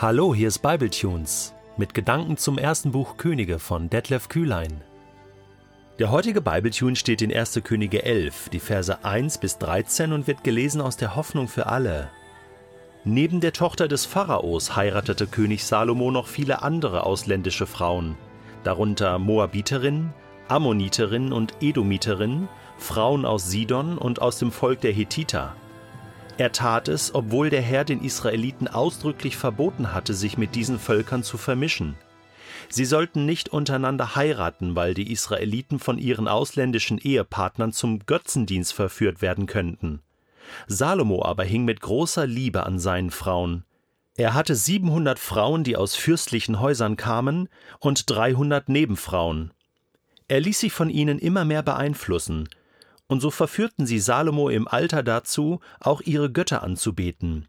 Hallo, hier ist Bibletunes mit Gedanken zum ersten Buch Könige von Detlef Kühlein. Der heutige Bibletune steht in 1. Könige 11, die Verse 1 bis 13 und wird gelesen aus der Hoffnung für alle. Neben der Tochter des Pharaos heiratete König Salomo noch viele andere ausländische Frauen, darunter Moabiterinnen, Ammonitinnen und Edomiterinnen, Frauen aus Sidon und aus dem Volk der Hethiter. Er tat es, obwohl der Herr den Israeliten ausdrücklich verboten hatte, sich mit diesen Völkern zu vermischen. Sie sollten nicht untereinander heiraten, weil die Israeliten von ihren ausländischen Ehepartnern zum Götzendienst verführt werden könnten. Salomo aber hing mit großer Liebe an seinen Frauen. Er hatte 700 Frauen, die aus fürstlichen Häusern kamen, und 300 Nebenfrauen. Er ließ sich von ihnen immer mehr beeinflussen, und so verführten sie Salomo im Alter dazu, auch ihre Götter anzubeten.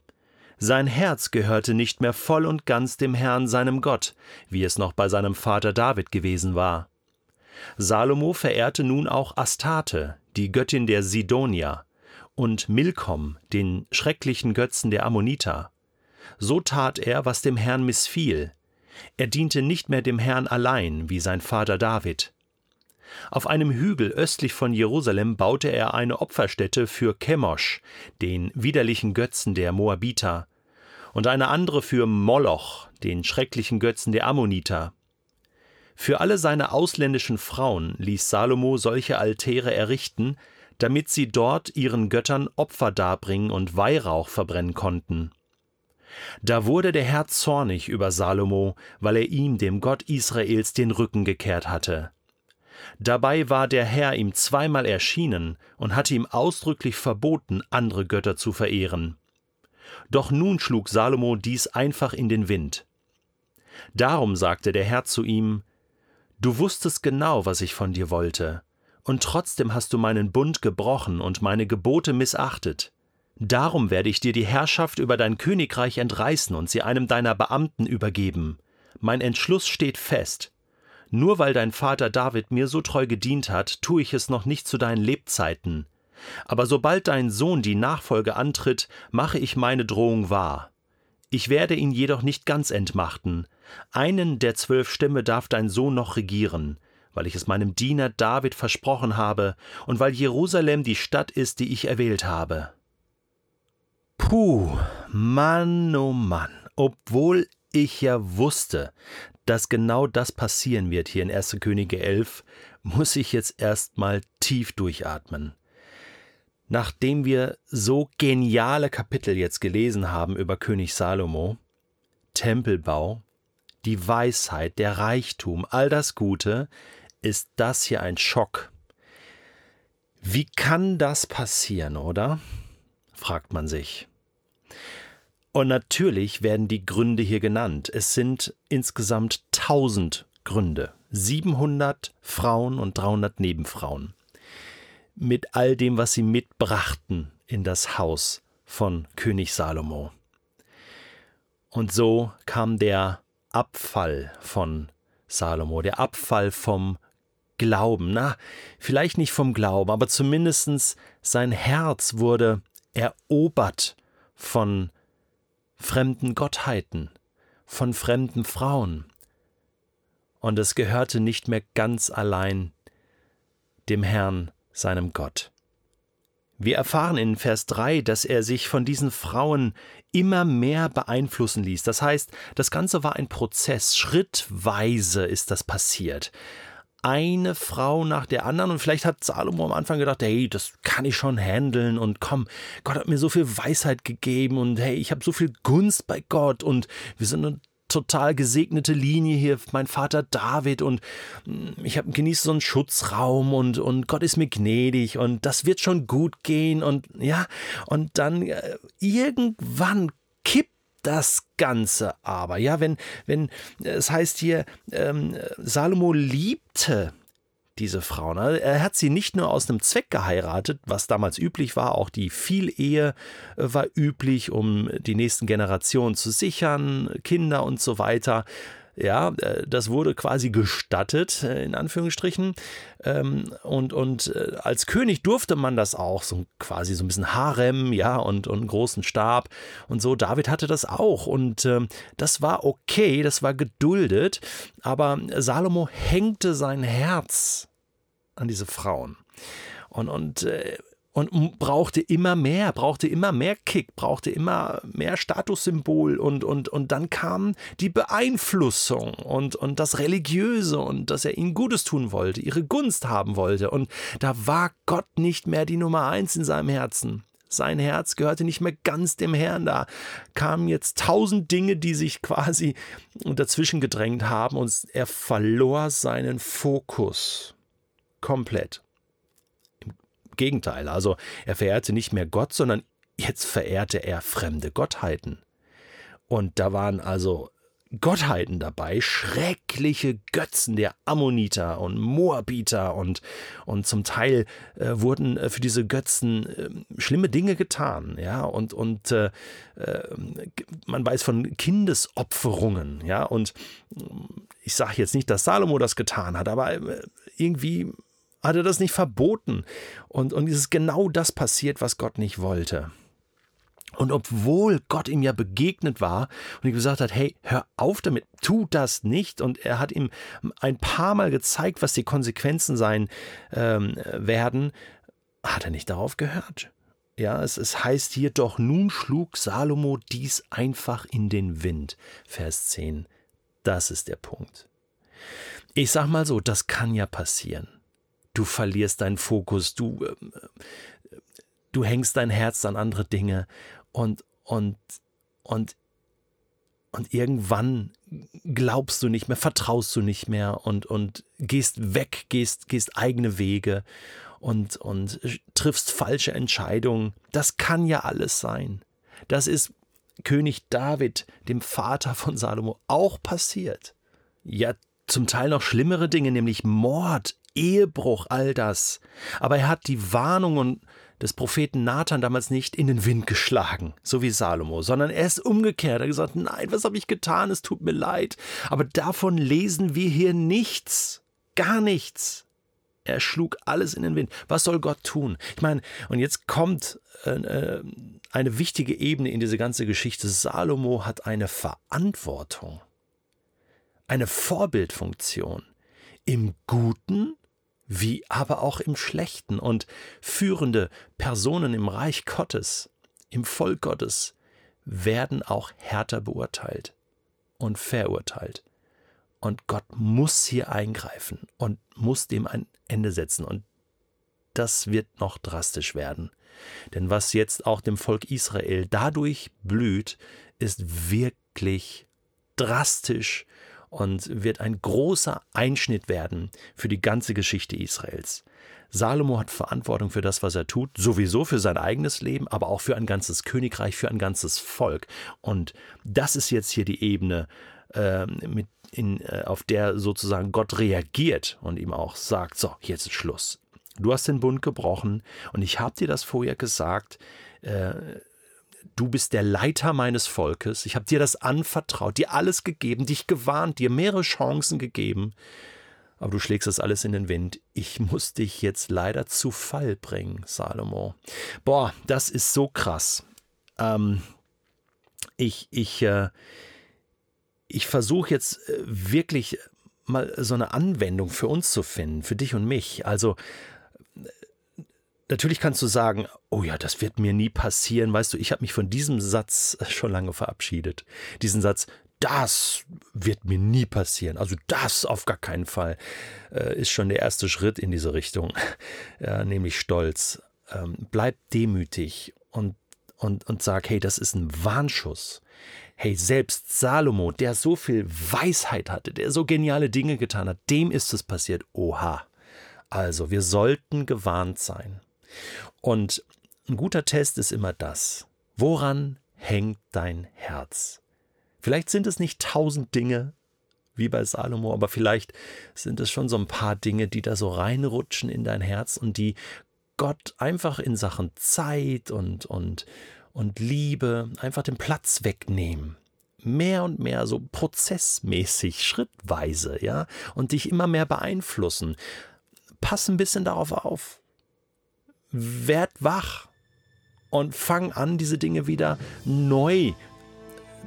Sein Herz gehörte nicht mehr voll und ganz dem Herrn seinem Gott, wie es noch bei seinem Vater David gewesen war. Salomo verehrte nun auch Astarte, die Göttin der Sidonier, und Milkom, den schrecklichen Götzen der Ammoniter. So tat er, was dem Herrn missfiel. Er diente nicht mehr dem Herrn allein, wie sein Vater David. Auf einem Hügel östlich von Jerusalem baute er eine Opferstätte für Chemosh, den widerlichen Götzen der Moabiter, und eine andere für Moloch, den schrecklichen Götzen der Ammoniter. Für alle seine ausländischen Frauen ließ Salomo solche Altäre errichten, damit sie dort ihren Göttern Opfer darbringen und Weihrauch verbrennen konnten. Da wurde der Herr zornig über Salomo, weil er ihm, dem Gott Israels, den Rücken gekehrt hatte. Dabei war der Herr ihm zweimal erschienen und hatte ihm ausdrücklich verboten, andere Götter zu verehren. Doch nun schlug Salomo dies einfach in den Wind. Darum sagte der Herr zu ihm Du wusstest genau, was ich von dir wollte, und trotzdem hast du meinen Bund gebrochen und meine Gebote missachtet. Darum werde ich dir die Herrschaft über dein Königreich entreißen und sie einem deiner Beamten übergeben. Mein Entschluss steht fest, nur weil dein Vater David mir so treu gedient hat, tue ich es noch nicht zu deinen Lebzeiten. Aber sobald dein Sohn die Nachfolge antritt, mache ich meine Drohung wahr. Ich werde ihn jedoch nicht ganz entmachten. Einen der zwölf Stämme darf dein Sohn noch regieren, weil ich es meinem Diener David versprochen habe und weil Jerusalem die Stadt ist, die ich erwählt habe. Puh, Mann, oh Mann, obwohl ich ja wusste, dass genau das passieren wird hier in 1. Könige 11, muss ich jetzt erstmal tief durchatmen. Nachdem wir so geniale Kapitel jetzt gelesen haben über König Salomo, Tempelbau, die Weisheit, der Reichtum, all das Gute, ist das hier ein Schock. Wie kann das passieren, oder? fragt man sich. Und natürlich werden die Gründe hier genannt. Es sind insgesamt 1000 Gründe. 700 Frauen und 300 Nebenfrauen. Mit all dem, was sie mitbrachten in das Haus von König Salomo. Und so kam der Abfall von Salomo, der Abfall vom Glauben. Na, vielleicht nicht vom Glauben, aber zumindest sein Herz wurde erobert von fremden Gottheiten, von fremden Frauen. Und es gehörte nicht mehr ganz allein dem Herrn, seinem Gott. Wir erfahren in Vers 3, dass er sich von diesen Frauen immer mehr beeinflussen ließ. Das heißt, das Ganze war ein Prozess, schrittweise ist das passiert eine Frau nach der anderen. Und vielleicht hat Salomo am Anfang gedacht, hey, das kann ich schon handeln. Und komm, Gott hat mir so viel Weisheit gegeben. Und hey, ich habe so viel Gunst bei Gott. Und wir sind eine total gesegnete Linie hier, mein Vater David. Und mm, ich habe genieße so einen Schutzraum. Und und Gott ist mir gnädig. Und das wird schon gut gehen. Und ja und dann äh, irgendwann kippt das Ganze aber, ja, wenn, wenn es heißt hier, ähm, Salomo liebte diese Frau. Ne? Er hat sie nicht nur aus einem Zweck geheiratet, was damals üblich war, auch die Vielehe äh, war üblich, um die nächsten Generationen zu sichern, Kinder und so weiter. Ja, äh, das wurde quasi gestattet, äh, in Anführungsstrichen. Ähm, und, und äh, als König durfte man das auch, so quasi so ein bisschen Harem, ja, und, und einen großen Stab und so. David hatte das auch. Und ähm, das war okay, das war geduldet. Aber Salomo hängte sein Herz an diese Frauen. Und, und und brauchte immer mehr, brauchte immer mehr Kick, brauchte immer mehr Statussymbol und, und, und dann kam die Beeinflussung und, und das Religiöse und dass er ihnen Gutes tun wollte, ihre Gunst haben wollte und da war Gott nicht mehr die Nummer eins in seinem Herzen. Sein Herz gehörte nicht mehr ganz dem Herrn. Da kamen jetzt tausend Dinge, die sich quasi dazwischen gedrängt haben und er verlor seinen Fokus komplett. Gegenteil. Also er verehrte nicht mehr Gott, sondern jetzt verehrte er fremde Gottheiten. Und da waren also Gottheiten dabei, schreckliche Götzen der Ammoniter und Moabiter und, und zum Teil äh, wurden äh, für diese Götzen äh, schlimme Dinge getan, ja, und, und äh, äh, man weiß von Kindesopferungen, ja, und ich sage jetzt nicht, dass Salomo das getan hat, aber äh, irgendwie hat er das nicht verboten. Und, und es ist genau das passiert, was Gott nicht wollte. Und obwohl Gott ihm ja begegnet war und ihm gesagt hat, hey, hör auf damit, tu das nicht. Und er hat ihm ein paar Mal gezeigt, was die Konsequenzen sein ähm, werden, hat er nicht darauf gehört. Ja, es, es heißt hier doch, nun schlug Salomo dies einfach in den Wind. Vers 10. Das ist der Punkt. Ich sag mal so, das kann ja passieren du verlierst deinen Fokus, du, ähm, äh, du hängst dein Herz an andere Dinge und, und, und, und irgendwann glaubst du nicht mehr, vertraust du nicht mehr und, und gehst weg, gehst, gehst eigene Wege und, und triffst falsche Entscheidungen. Das kann ja alles sein. Das ist König David, dem Vater von Salomo, auch passiert. Ja, zum Teil noch schlimmere Dinge, nämlich Mord, Ehebruch, all das. Aber er hat die Warnungen des Propheten Nathan damals nicht in den Wind geschlagen, so wie Salomo, sondern er ist umgekehrt. Er hat gesagt, nein, was habe ich getan? Es tut mir leid. Aber davon lesen wir hier nichts. Gar nichts. Er schlug alles in den Wind. Was soll Gott tun? Ich meine, und jetzt kommt äh, äh eine wichtige Ebene in diese ganze Geschichte. Salomo hat eine Verantwortung, eine Vorbildfunktion im Guten wie aber auch im Schlechten. Und führende Personen im Reich Gottes, im Volk Gottes, werden auch härter beurteilt und verurteilt. Und Gott muss hier eingreifen und muss dem ein Ende setzen. Und das wird noch drastisch werden. Denn was jetzt auch dem Volk Israel dadurch blüht, ist wirklich drastisch und wird ein großer Einschnitt werden für die ganze Geschichte Israels. Salomo hat Verantwortung für das, was er tut, sowieso für sein eigenes Leben, aber auch für ein ganzes Königreich, für ein ganzes Volk. Und das ist jetzt hier die Ebene, äh, mit in, äh, auf der sozusagen Gott reagiert und ihm auch sagt, so, jetzt ist Schluss. Du hast den Bund gebrochen und ich habe dir das vorher gesagt, äh, du bist der Leiter meines Volkes, ich habe dir das anvertraut, dir alles gegeben, dich gewarnt, dir mehrere Chancen gegeben, aber du schlägst das alles in den Wind. Ich muss dich jetzt leider zu Fall bringen, Salomo. Boah, das ist so krass. Ähm, ich, ich, äh, ich versuche jetzt äh, wirklich mal so eine Anwendung für uns zu finden, für dich und mich. Also Natürlich kannst du sagen, oh ja, das wird mir nie passieren. Weißt du, ich habe mich von diesem Satz schon lange verabschiedet. Diesen Satz, das wird mir nie passieren. Also das auf gar keinen Fall äh, ist schon der erste Schritt in diese Richtung, ja, nämlich Stolz. Ähm, bleib demütig und, und, und sag, hey, das ist ein Warnschuss. Hey, selbst Salomo, der so viel Weisheit hatte, der so geniale Dinge getan hat, dem ist es passiert. Oha. Also, wir sollten gewarnt sein. Und ein guter Test ist immer das. Woran hängt dein Herz? Vielleicht sind es nicht tausend Dinge, wie bei Salomo, aber vielleicht sind es schon so ein paar Dinge, die da so reinrutschen in dein Herz und die Gott einfach in Sachen Zeit und, und, und Liebe einfach den Platz wegnehmen. mehr und mehr so prozessmäßig, schrittweise, ja, und dich immer mehr beeinflussen. Pass ein bisschen darauf auf. Werd wach und fang an, diese Dinge wieder neu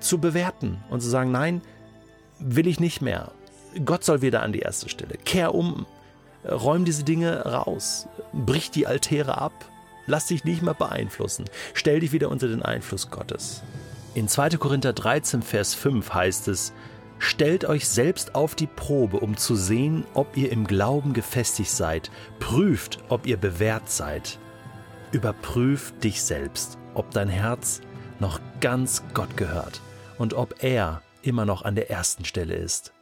zu bewerten und zu sagen, nein, will ich nicht mehr. Gott soll wieder an die erste Stelle. Kehr um, räum diese Dinge raus, brich die Altäre ab, lass dich nicht mehr beeinflussen, stell dich wieder unter den Einfluss Gottes. In 2. Korinther 13, Vers 5 heißt es, Stellt euch selbst auf die Probe, um zu sehen, ob ihr im Glauben gefestigt seid. Prüft, ob ihr bewährt seid. Überprüf dich selbst, ob dein Herz noch ganz Gott gehört und ob er immer noch an der ersten Stelle ist.